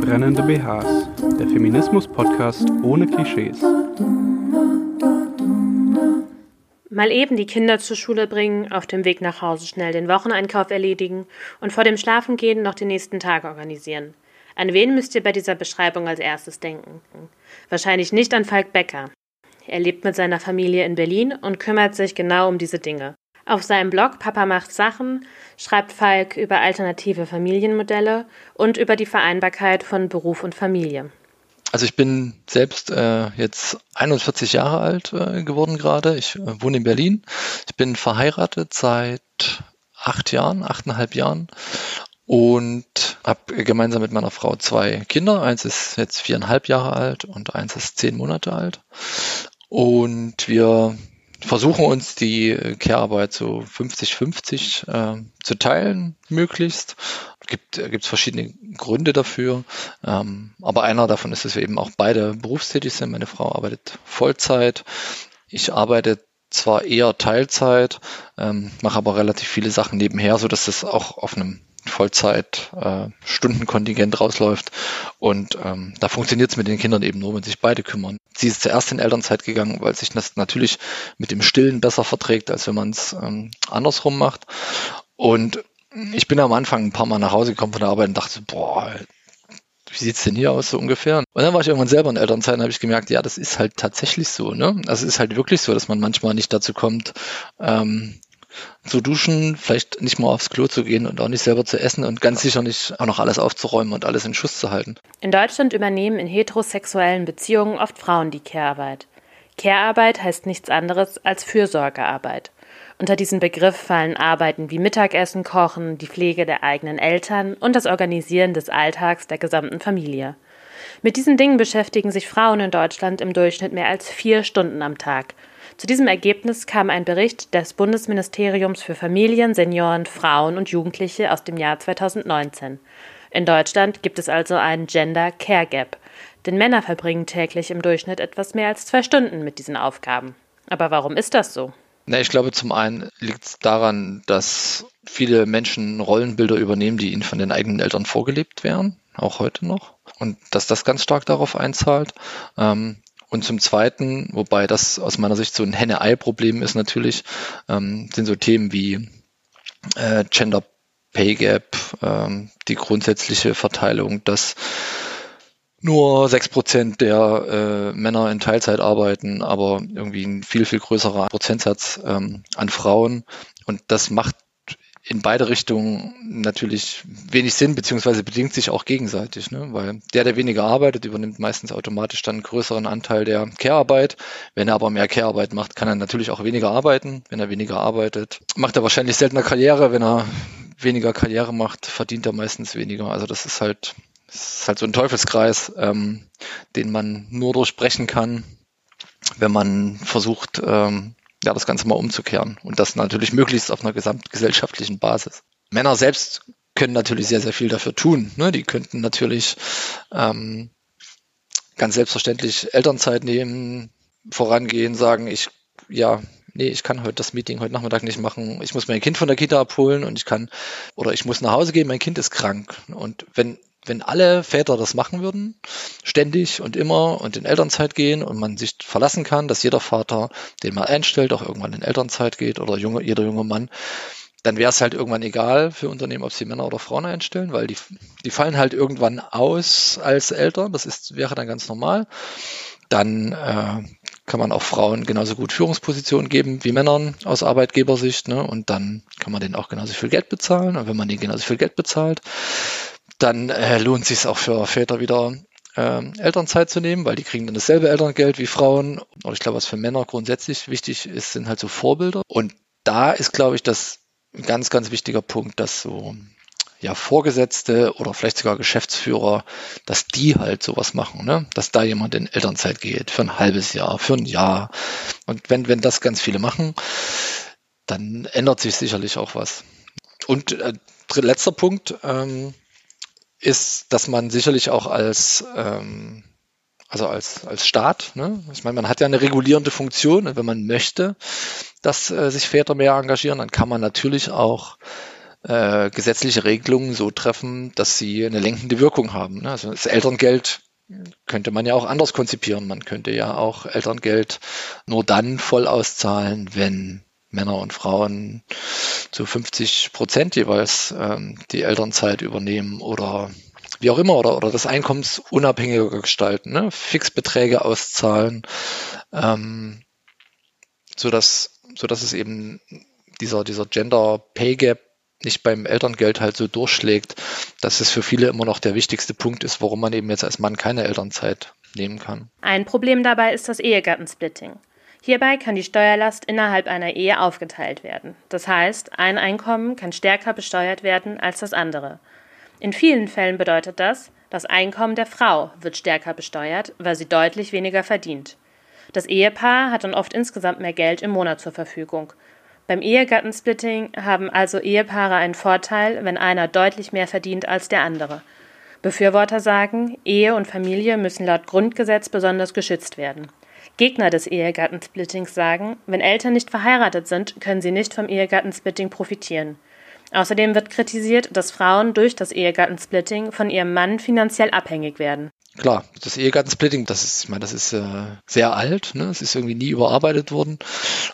Brennende BHs, der Feminismus-Podcast ohne Klischees. Mal eben die Kinder zur Schule bringen, auf dem Weg nach Hause schnell den Wocheneinkauf erledigen und vor dem Schlafengehen noch den nächsten Tag organisieren. An wen müsst ihr bei dieser Beschreibung als erstes denken? Wahrscheinlich nicht an Falk Becker. Er lebt mit seiner Familie in Berlin und kümmert sich genau um diese Dinge. Auf seinem Blog Papa macht Sachen schreibt Falk über alternative Familienmodelle und über die Vereinbarkeit von Beruf und Familie. Also ich bin selbst äh, jetzt 41 Jahre alt äh, geworden gerade. Ich äh, wohne in Berlin. Ich bin verheiratet seit acht Jahren, achteinhalb Jahren und habe gemeinsam mit meiner Frau zwei Kinder. Eins ist jetzt viereinhalb Jahre alt und eins ist zehn Monate alt. Und wir versuchen uns die Care-Arbeit so 50-50 äh, zu teilen, möglichst. Gibt es verschiedene Gründe dafür, ähm, aber einer davon ist, dass wir eben auch beide berufstätig sind. Meine Frau arbeitet Vollzeit. Ich arbeite zwar eher Teilzeit, ähm, mache aber relativ viele Sachen nebenher, so dass das auch auf einem Vollzeit-Stundenkontingent äh, rausläuft. Und ähm, da funktioniert es mit den Kindern eben nur, wenn sich beide kümmern. Sie ist zuerst in Elternzeit gegangen, weil sich das natürlich mit dem Stillen besser verträgt, als wenn man es ähm, andersrum macht. Und ich bin am Anfang ein paar Mal nach Hause gekommen von der Arbeit und dachte, boah, wie sieht's denn hier aus so ungefähr? Und dann war ich irgendwann selber in Elternzeit und habe ich gemerkt, ja, das ist halt tatsächlich so. Ne? Also es ist halt wirklich so, dass man manchmal nicht dazu kommt, ähm, zu duschen, vielleicht nicht mal aufs Klo zu gehen und auch nicht selber zu essen und ganz sicher nicht auch noch alles aufzuräumen und alles in Schuss zu halten. In Deutschland übernehmen in heterosexuellen Beziehungen oft Frauen die Care-Arbeit. Care-Arbeit heißt nichts anderes als Fürsorgearbeit. Unter diesen Begriff fallen Arbeiten wie Mittagessen, Kochen, die Pflege der eigenen Eltern und das Organisieren des Alltags der gesamten Familie. Mit diesen Dingen beschäftigen sich Frauen in Deutschland im Durchschnitt mehr als vier Stunden am Tag zu diesem Ergebnis kam ein Bericht des Bundesministeriums für Familien, Senioren, Frauen und Jugendliche aus dem Jahr 2019. In Deutschland gibt es also einen Gender Care Gap, denn Männer verbringen täglich im Durchschnitt etwas mehr als zwei Stunden mit diesen Aufgaben. Aber warum ist das so? Na, ich glaube, zum einen liegt es daran, dass viele Menschen Rollenbilder übernehmen, die ihnen von den eigenen Eltern vorgelebt werden, auch heute noch. Und dass das ganz stark darauf einzahlt. Ähm, und zum Zweiten, wobei das aus meiner Sicht so ein Henne-Ei-Problem ist natürlich, ähm, sind so Themen wie äh, Gender Pay Gap, ähm, die grundsätzliche Verteilung, dass nur sechs Prozent der äh, Männer in Teilzeit arbeiten, aber irgendwie ein viel, viel größerer Prozentsatz ähm, an Frauen. Und das macht in beide Richtungen natürlich wenig Sinn, beziehungsweise bedingt sich auch gegenseitig, ne? weil der, der weniger arbeitet, übernimmt meistens automatisch dann einen größeren Anteil der Care-Arbeit. Wenn er aber mehr Care-Arbeit macht, kann er natürlich auch weniger arbeiten. Wenn er weniger arbeitet, macht er wahrscheinlich seltener Karriere. Wenn er weniger Karriere macht, verdient er meistens weniger. Also das ist halt, das ist halt so ein Teufelskreis, ähm, den man nur durchbrechen kann, wenn man versucht, ähm, ja, das Ganze mal umzukehren. Und das natürlich möglichst auf einer gesamtgesellschaftlichen Basis. Männer selbst können natürlich sehr, sehr viel dafür tun. Ne? Die könnten natürlich ähm, ganz selbstverständlich Elternzeit nehmen, vorangehen, sagen, ich, ja, nee, ich kann heute das Meeting heute Nachmittag nicht machen. Ich muss mein Kind von der Kita abholen und ich kann, oder ich muss nach Hause gehen, mein Kind ist krank. Und wenn wenn alle Väter das machen würden, ständig und immer und in Elternzeit gehen und man sich verlassen kann, dass jeder Vater, den man einstellt, auch irgendwann in Elternzeit geht oder junge, jeder junge Mann, dann wäre es halt irgendwann egal für Unternehmen, ob sie Männer oder Frauen einstellen, weil die, die fallen halt irgendwann aus als Eltern. Das ist, wäre dann ganz normal. Dann äh, kann man auch Frauen genauso gut Führungspositionen geben wie Männern aus Arbeitgebersicht. Ne? Und dann kann man denen auch genauso viel Geld bezahlen. Und wenn man denen genauso viel Geld bezahlt, dann äh, lohnt sich auch für Väter wieder äh, Elternzeit zu nehmen, weil die kriegen dann dasselbe Elterngeld wie Frauen. Und ich glaube, was für Männer grundsätzlich wichtig ist, sind halt so Vorbilder. Und da ist, glaube ich, das ein ganz, ganz wichtiger Punkt, dass so ja, Vorgesetzte oder vielleicht sogar Geschäftsführer, dass die halt sowas machen, ne? dass da jemand in Elternzeit geht für ein halbes Jahr, für ein Jahr. Und wenn, wenn das ganz viele machen, dann ändert sich sicherlich auch was. Und äh, letzter Punkt, ähm, ist, dass man sicherlich auch als, ähm, also als, als Staat. Ne? Ich meine, man hat ja eine regulierende Funktion und wenn man möchte, dass äh, sich Väter mehr engagieren, dann kann man natürlich auch äh, gesetzliche Regelungen so treffen, dass sie eine lenkende Wirkung haben. Ne? Also das Elterngeld könnte man ja auch anders konzipieren. Man könnte ja auch Elterngeld nur dann voll auszahlen, wenn Männer und Frauen zu 50 Prozent jeweils ähm, die Elternzeit übernehmen oder wie auch immer oder, oder das einkommensunabhängiger gestalten, ne? Fixbeträge auszahlen, ähm, so dass so dass es eben dieser dieser Gender Pay Gap nicht beim Elterngeld halt so durchschlägt, dass es für viele immer noch der wichtigste Punkt ist, warum man eben jetzt als Mann keine Elternzeit nehmen kann. Ein Problem dabei ist das Ehegattensplitting. Hierbei kann die Steuerlast innerhalb einer Ehe aufgeteilt werden. Das heißt, ein Einkommen kann stärker besteuert werden als das andere. In vielen Fällen bedeutet das, das Einkommen der Frau wird stärker besteuert, weil sie deutlich weniger verdient. Das Ehepaar hat dann oft insgesamt mehr Geld im Monat zur Verfügung. Beim Ehegattensplitting haben also Ehepaare einen Vorteil, wenn einer deutlich mehr verdient als der andere. Befürworter sagen, Ehe und Familie müssen laut Grundgesetz besonders geschützt werden. Gegner des Ehegattensplittings sagen, wenn Eltern nicht verheiratet sind, können sie nicht vom Ehegattensplitting profitieren. Außerdem wird kritisiert, dass Frauen durch das Ehegattensplitting von ihrem Mann finanziell abhängig werden. Klar, das Ehegattensplitting, das ist, ich meine, das ist äh, sehr alt, ne? es ist irgendwie nie überarbeitet worden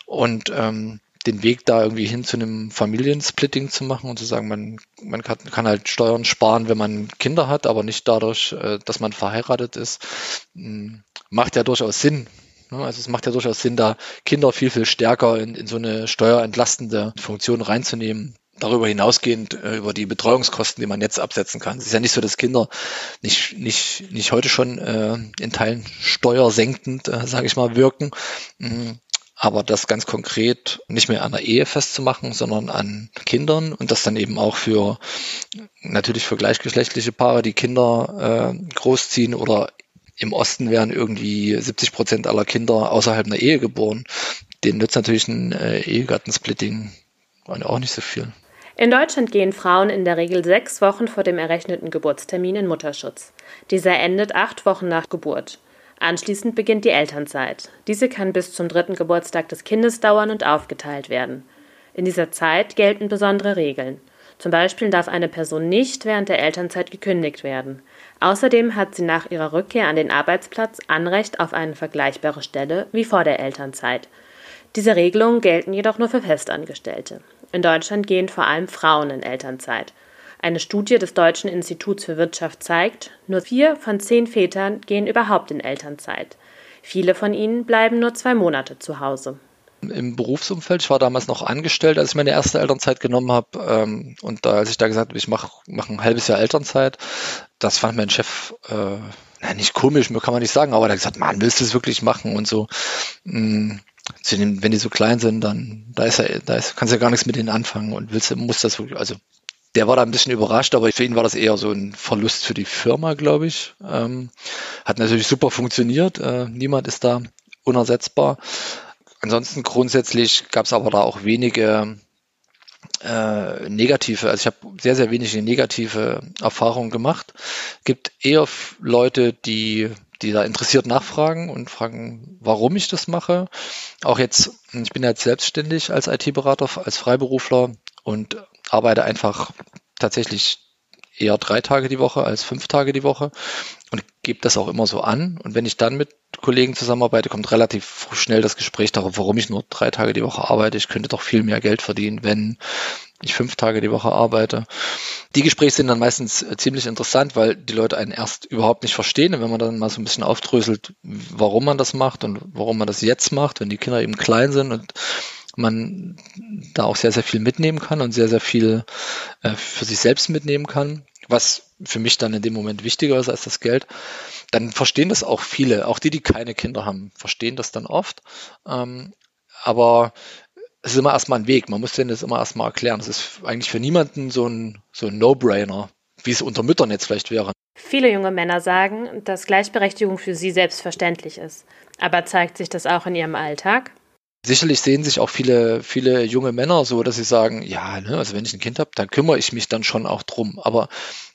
und ähm, den Weg da irgendwie hin zu einem Familiensplitting zu machen und zu sagen, man, man kann, kann halt Steuern sparen, wenn man Kinder hat, aber nicht dadurch, äh, dass man verheiratet ist, hm, macht ja durchaus Sinn. Ne? Also es macht ja durchaus Sinn, da Kinder viel, viel stärker in, in so eine steuerentlastende Funktion reinzunehmen darüber hinausgehend äh, über die Betreuungskosten, die man jetzt absetzen kann. Es ist ja nicht so, dass Kinder nicht, nicht, nicht heute schon äh, in Teilen steuersenkend, äh, sage ich mal, wirken. Mhm. Aber das ganz konkret nicht mehr an der Ehe festzumachen, sondern an Kindern und das dann eben auch für natürlich für gleichgeschlechtliche Paare, die Kinder äh, großziehen oder im Osten werden irgendwie 70 Prozent aller Kinder außerhalb einer Ehe geboren. Denen nützt natürlich ein äh, Ehegattensplitting auch nicht so viel. In Deutschland gehen Frauen in der Regel sechs Wochen vor dem errechneten Geburtstermin in Mutterschutz. Dieser endet acht Wochen nach Geburt. Anschließend beginnt die Elternzeit. Diese kann bis zum dritten Geburtstag des Kindes dauern und aufgeteilt werden. In dieser Zeit gelten besondere Regeln. Zum Beispiel darf eine Person nicht während der Elternzeit gekündigt werden. Außerdem hat sie nach ihrer Rückkehr an den Arbeitsplatz Anrecht auf eine vergleichbare Stelle wie vor der Elternzeit. Diese Regelungen gelten jedoch nur für Festangestellte. In Deutschland gehen vor allem Frauen in Elternzeit. Eine Studie des Deutschen Instituts für Wirtschaft zeigt, nur vier von zehn Vätern gehen überhaupt in Elternzeit. Viele von ihnen bleiben nur zwei Monate zu Hause. Im Berufsumfeld, ich war damals noch angestellt, als ich meine erste Elternzeit genommen habe. Ähm, und da, als ich da gesagt habe, ich mache mach ein halbes Jahr Elternzeit, das fand mein Chef äh, nicht komisch, kann man nicht sagen, aber er hat gesagt, Mann, willst du es wirklich machen und so. Mh, mm, wenn die so klein sind, dann da ist er, da ist, kannst du ja gar nichts mit denen anfangen und willst, muss das wirklich, also der war da ein bisschen überrascht, aber für ihn war das eher so ein Verlust für die Firma, glaube ich. Ähm, hat natürlich super funktioniert. Äh, niemand ist da unersetzbar. Ansonsten grundsätzlich gab es aber da auch wenige äh, negative, also ich habe sehr, sehr wenige negative Erfahrungen gemacht. Gibt eher Leute, die die da interessiert nachfragen und fragen, warum ich das mache. Auch jetzt, ich bin jetzt selbstständig als IT-Berater, als Freiberufler und arbeite einfach tatsächlich eher drei Tage die Woche als fünf Tage die Woche und gebe das auch immer so an. Und wenn ich dann mit Kollegen zusammenarbeite, kommt relativ schnell das Gespräch darauf, warum ich nur drei Tage die Woche arbeite. Ich könnte doch viel mehr Geld verdienen, wenn ich fünf Tage die Woche arbeite. Die Gespräche sind dann meistens äh, ziemlich interessant, weil die Leute einen erst überhaupt nicht verstehen. Und wenn man dann mal so ein bisschen aufdröselt, warum man das macht und warum man das jetzt macht, wenn die Kinder eben klein sind und man da auch sehr, sehr viel mitnehmen kann und sehr, sehr viel äh, für sich selbst mitnehmen kann, was für mich dann in dem Moment wichtiger ist als das Geld, dann verstehen das auch viele, auch die, die keine Kinder haben, verstehen das dann oft. Ähm, aber es ist immer erstmal ein Weg. Man muss denen das immer erstmal erklären. Das ist eigentlich für niemanden so ein, so ein No-Brainer, wie es unter Müttern jetzt vielleicht wäre. Viele junge Männer sagen, dass Gleichberechtigung für sie selbstverständlich ist. Aber zeigt sich das auch in ihrem Alltag? Sicherlich sehen sich auch viele, viele junge Männer so, dass sie sagen, ja, ne, also wenn ich ein Kind habe, dann kümmere ich mich dann schon auch drum. Aber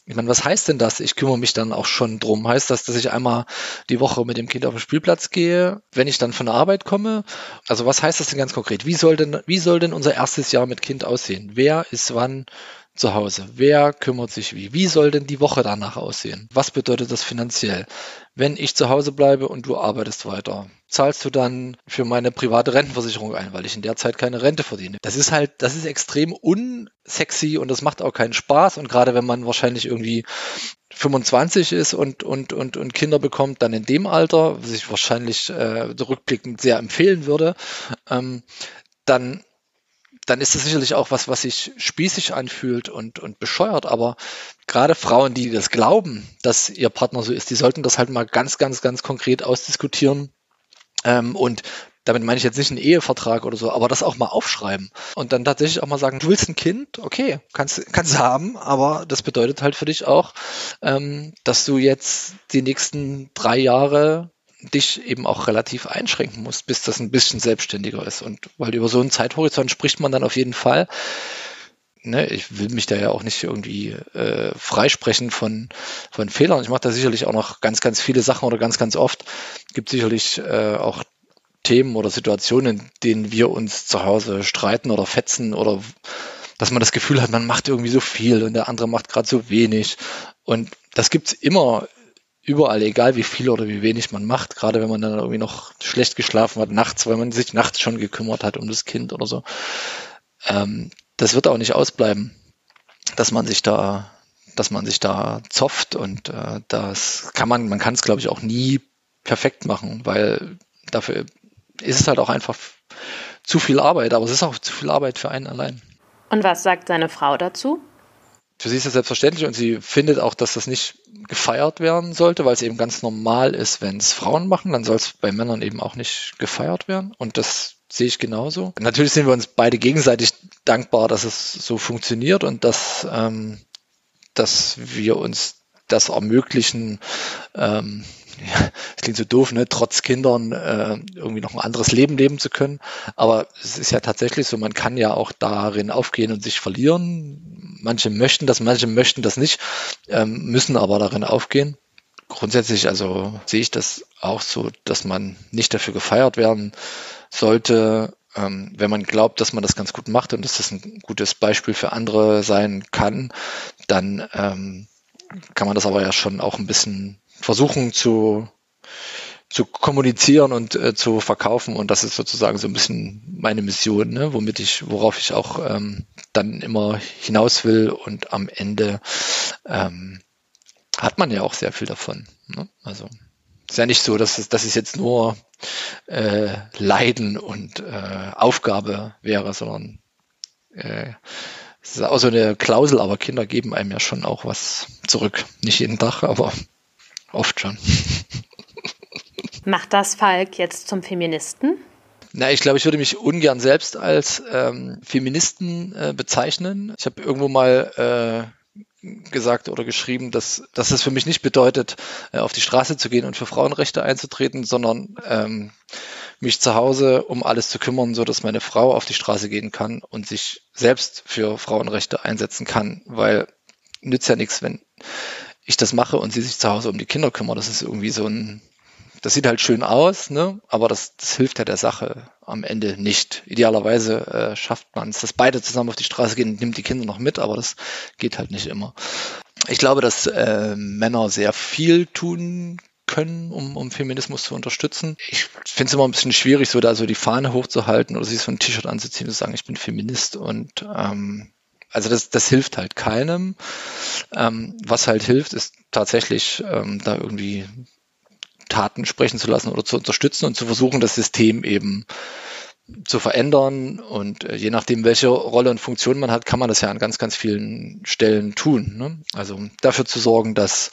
Ich meine, was heißt denn das? Ich kümmere mich dann auch schon drum. Heißt das, dass ich einmal die Woche mit dem Kind auf den Spielplatz gehe, wenn ich dann von der Arbeit komme? Also was heißt das denn ganz konkret? Wie soll denn, wie soll denn unser erstes Jahr mit Kind aussehen? Wer ist wann zu Hause? Wer kümmert sich wie? Wie soll denn die Woche danach aussehen? Was bedeutet das finanziell? Wenn ich zu Hause bleibe und du arbeitest weiter, zahlst du dann für meine private Rentenversicherung ein, weil ich in der Zeit keine Rente verdiene. Das ist halt, das ist extrem unsexy und das macht auch keinen Spaß. Und gerade wenn man wahrscheinlich irgendwie 25 ist und, und, und, und Kinder bekommt, dann in dem Alter, was ich wahrscheinlich äh, rückblickend sehr empfehlen würde, ähm, dann dann ist das sicherlich auch was, was sich spießig anfühlt und, und bescheuert. Aber gerade Frauen, die das glauben, dass ihr Partner so ist, die sollten das halt mal ganz, ganz, ganz konkret ausdiskutieren. Ähm, und damit meine ich jetzt nicht einen Ehevertrag oder so, aber das auch mal aufschreiben und dann tatsächlich auch mal sagen, du willst ein Kind, okay, kannst, kannst du haben, aber das bedeutet halt für dich auch, ähm, dass du jetzt die nächsten drei Jahre dich eben auch relativ einschränken musst, bis das ein bisschen selbstständiger ist. Und weil über so einen Zeithorizont spricht man dann auf jeden Fall. Ne, ich will mich da ja auch nicht irgendwie äh, freisprechen von, von Fehlern. Ich mache da sicherlich auch noch ganz, ganz viele Sachen oder ganz, ganz oft. Gibt sicherlich äh, auch Themen oder Situationen, in denen wir uns zu Hause streiten oder fetzen oder dass man das Gefühl hat, man macht irgendwie so viel und der andere macht gerade so wenig. Und das gibt's immer überall, egal wie viel oder wie wenig man macht, gerade wenn man dann irgendwie noch schlecht geschlafen hat, nachts, weil man sich nachts schon gekümmert hat um das Kind oder so. Ähm, das wird auch nicht ausbleiben, dass man sich da, dass man sich da zopft und äh, das kann man, man kann es glaube ich auch nie perfekt machen, weil dafür ist es halt auch einfach zu viel Arbeit, aber es ist auch zu viel Arbeit für einen allein. Und was sagt seine Frau dazu? Für sie ist das selbstverständlich und sie findet auch, dass das nicht gefeiert werden sollte, weil es eben ganz normal ist, wenn es Frauen machen, dann soll es bei Männern eben auch nicht gefeiert werden. Und das sehe ich genauso. Natürlich sind wir uns beide gegenseitig dankbar, dass es so funktioniert und dass, ähm, dass wir uns das ermöglichen, ähm, ja, klingt so doof, ne, trotz Kindern äh, irgendwie noch ein anderes Leben leben zu können. Aber es ist ja tatsächlich so, man kann ja auch darin aufgehen und sich verlieren. Manche möchten das, manche möchten das nicht, ähm, müssen aber darin aufgehen. Grundsätzlich also sehe ich das auch so, dass man nicht dafür gefeiert werden sollte, ähm, wenn man glaubt, dass man das ganz gut macht und dass das ein gutes Beispiel für andere sein kann, dann ähm, kann man das aber ja schon auch ein bisschen versuchen zu, zu kommunizieren und äh, zu verkaufen. Und das ist sozusagen so ein bisschen meine Mission, ne? womit ich, worauf ich auch ähm, dann immer hinaus will. Und am Ende ähm, hat man ja auch sehr viel davon. Ne? Also ist ja nicht so, dass es, dass es jetzt nur äh, Leiden und äh, Aufgabe wäre, sondern äh, es ist auch so eine Klausel, aber Kinder geben einem ja schon auch was zurück. Nicht jeden Tag, aber Oft schon. Macht das Falk jetzt zum Feministen? Na, ich glaube, ich würde mich ungern selbst als ähm, Feministen äh, bezeichnen. Ich habe irgendwo mal äh, gesagt oder geschrieben, dass, dass es für mich nicht bedeutet, äh, auf die Straße zu gehen und für Frauenrechte einzutreten, sondern ähm, mich zu Hause um alles zu kümmern, so dass meine Frau auf die Straße gehen kann und sich selbst für Frauenrechte einsetzen kann, weil nützt ja nichts, wenn ich das mache und sie sich zu Hause um die Kinder kümmern. Das ist irgendwie so ein, das sieht halt schön aus, ne? aber das, das hilft ja der Sache am Ende nicht. Idealerweise äh, schafft man es, dass beide zusammen auf die Straße gehen und nimmt die Kinder noch mit, aber das geht halt nicht immer. Ich glaube, dass äh, Männer sehr viel tun können, um, um Feminismus zu unterstützen. Ich finde es immer ein bisschen schwierig, so da so die Fahne hochzuhalten oder sich so ein T-Shirt anzuziehen und zu sagen, ich bin Feminist und ähm, also das, das hilft halt keinem. Ähm, was halt hilft, ist tatsächlich ähm, da irgendwie Taten sprechen zu lassen oder zu unterstützen und zu versuchen, das System eben zu verändern. Und äh, je nachdem, welche Rolle und Funktion man hat, kann man das ja an ganz, ganz vielen Stellen tun. Ne? Also dafür zu sorgen, dass,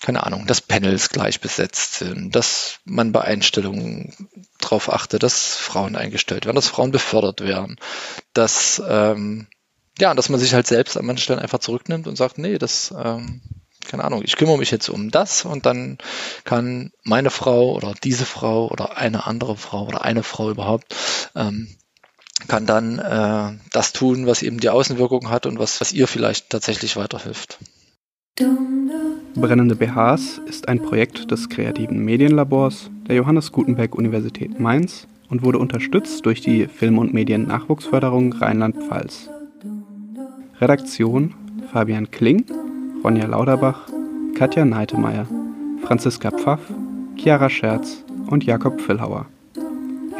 keine Ahnung, dass Panels gleich besetzt sind, dass man bei Einstellungen darauf achtet, dass Frauen eingestellt werden, dass Frauen befördert werden, dass ähm, ja, dass man sich halt selbst an manchen Stellen einfach zurücknimmt und sagt, nee, das, ähm, keine Ahnung, ich kümmere mich jetzt um das und dann kann meine Frau oder diese Frau oder eine andere Frau oder eine Frau überhaupt ähm, kann dann äh, das tun, was eben die Außenwirkung hat und was, was ihr vielleicht tatsächlich weiterhilft. Brennende BHs ist ein Projekt des kreativen Medienlabors der Johannes Gutenberg Universität Mainz und wurde unterstützt durch die Film- und Mediennachwuchsförderung Rheinland-Pfalz. Redaktion Fabian Kling, Ronja Lauderbach, Katja Neitemeyer, Franziska Pfaff, Chiara Scherz und Jakob Villhauer.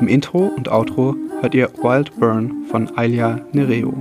Im Intro und Outro hört ihr Wild Burn von Ailia Nereo.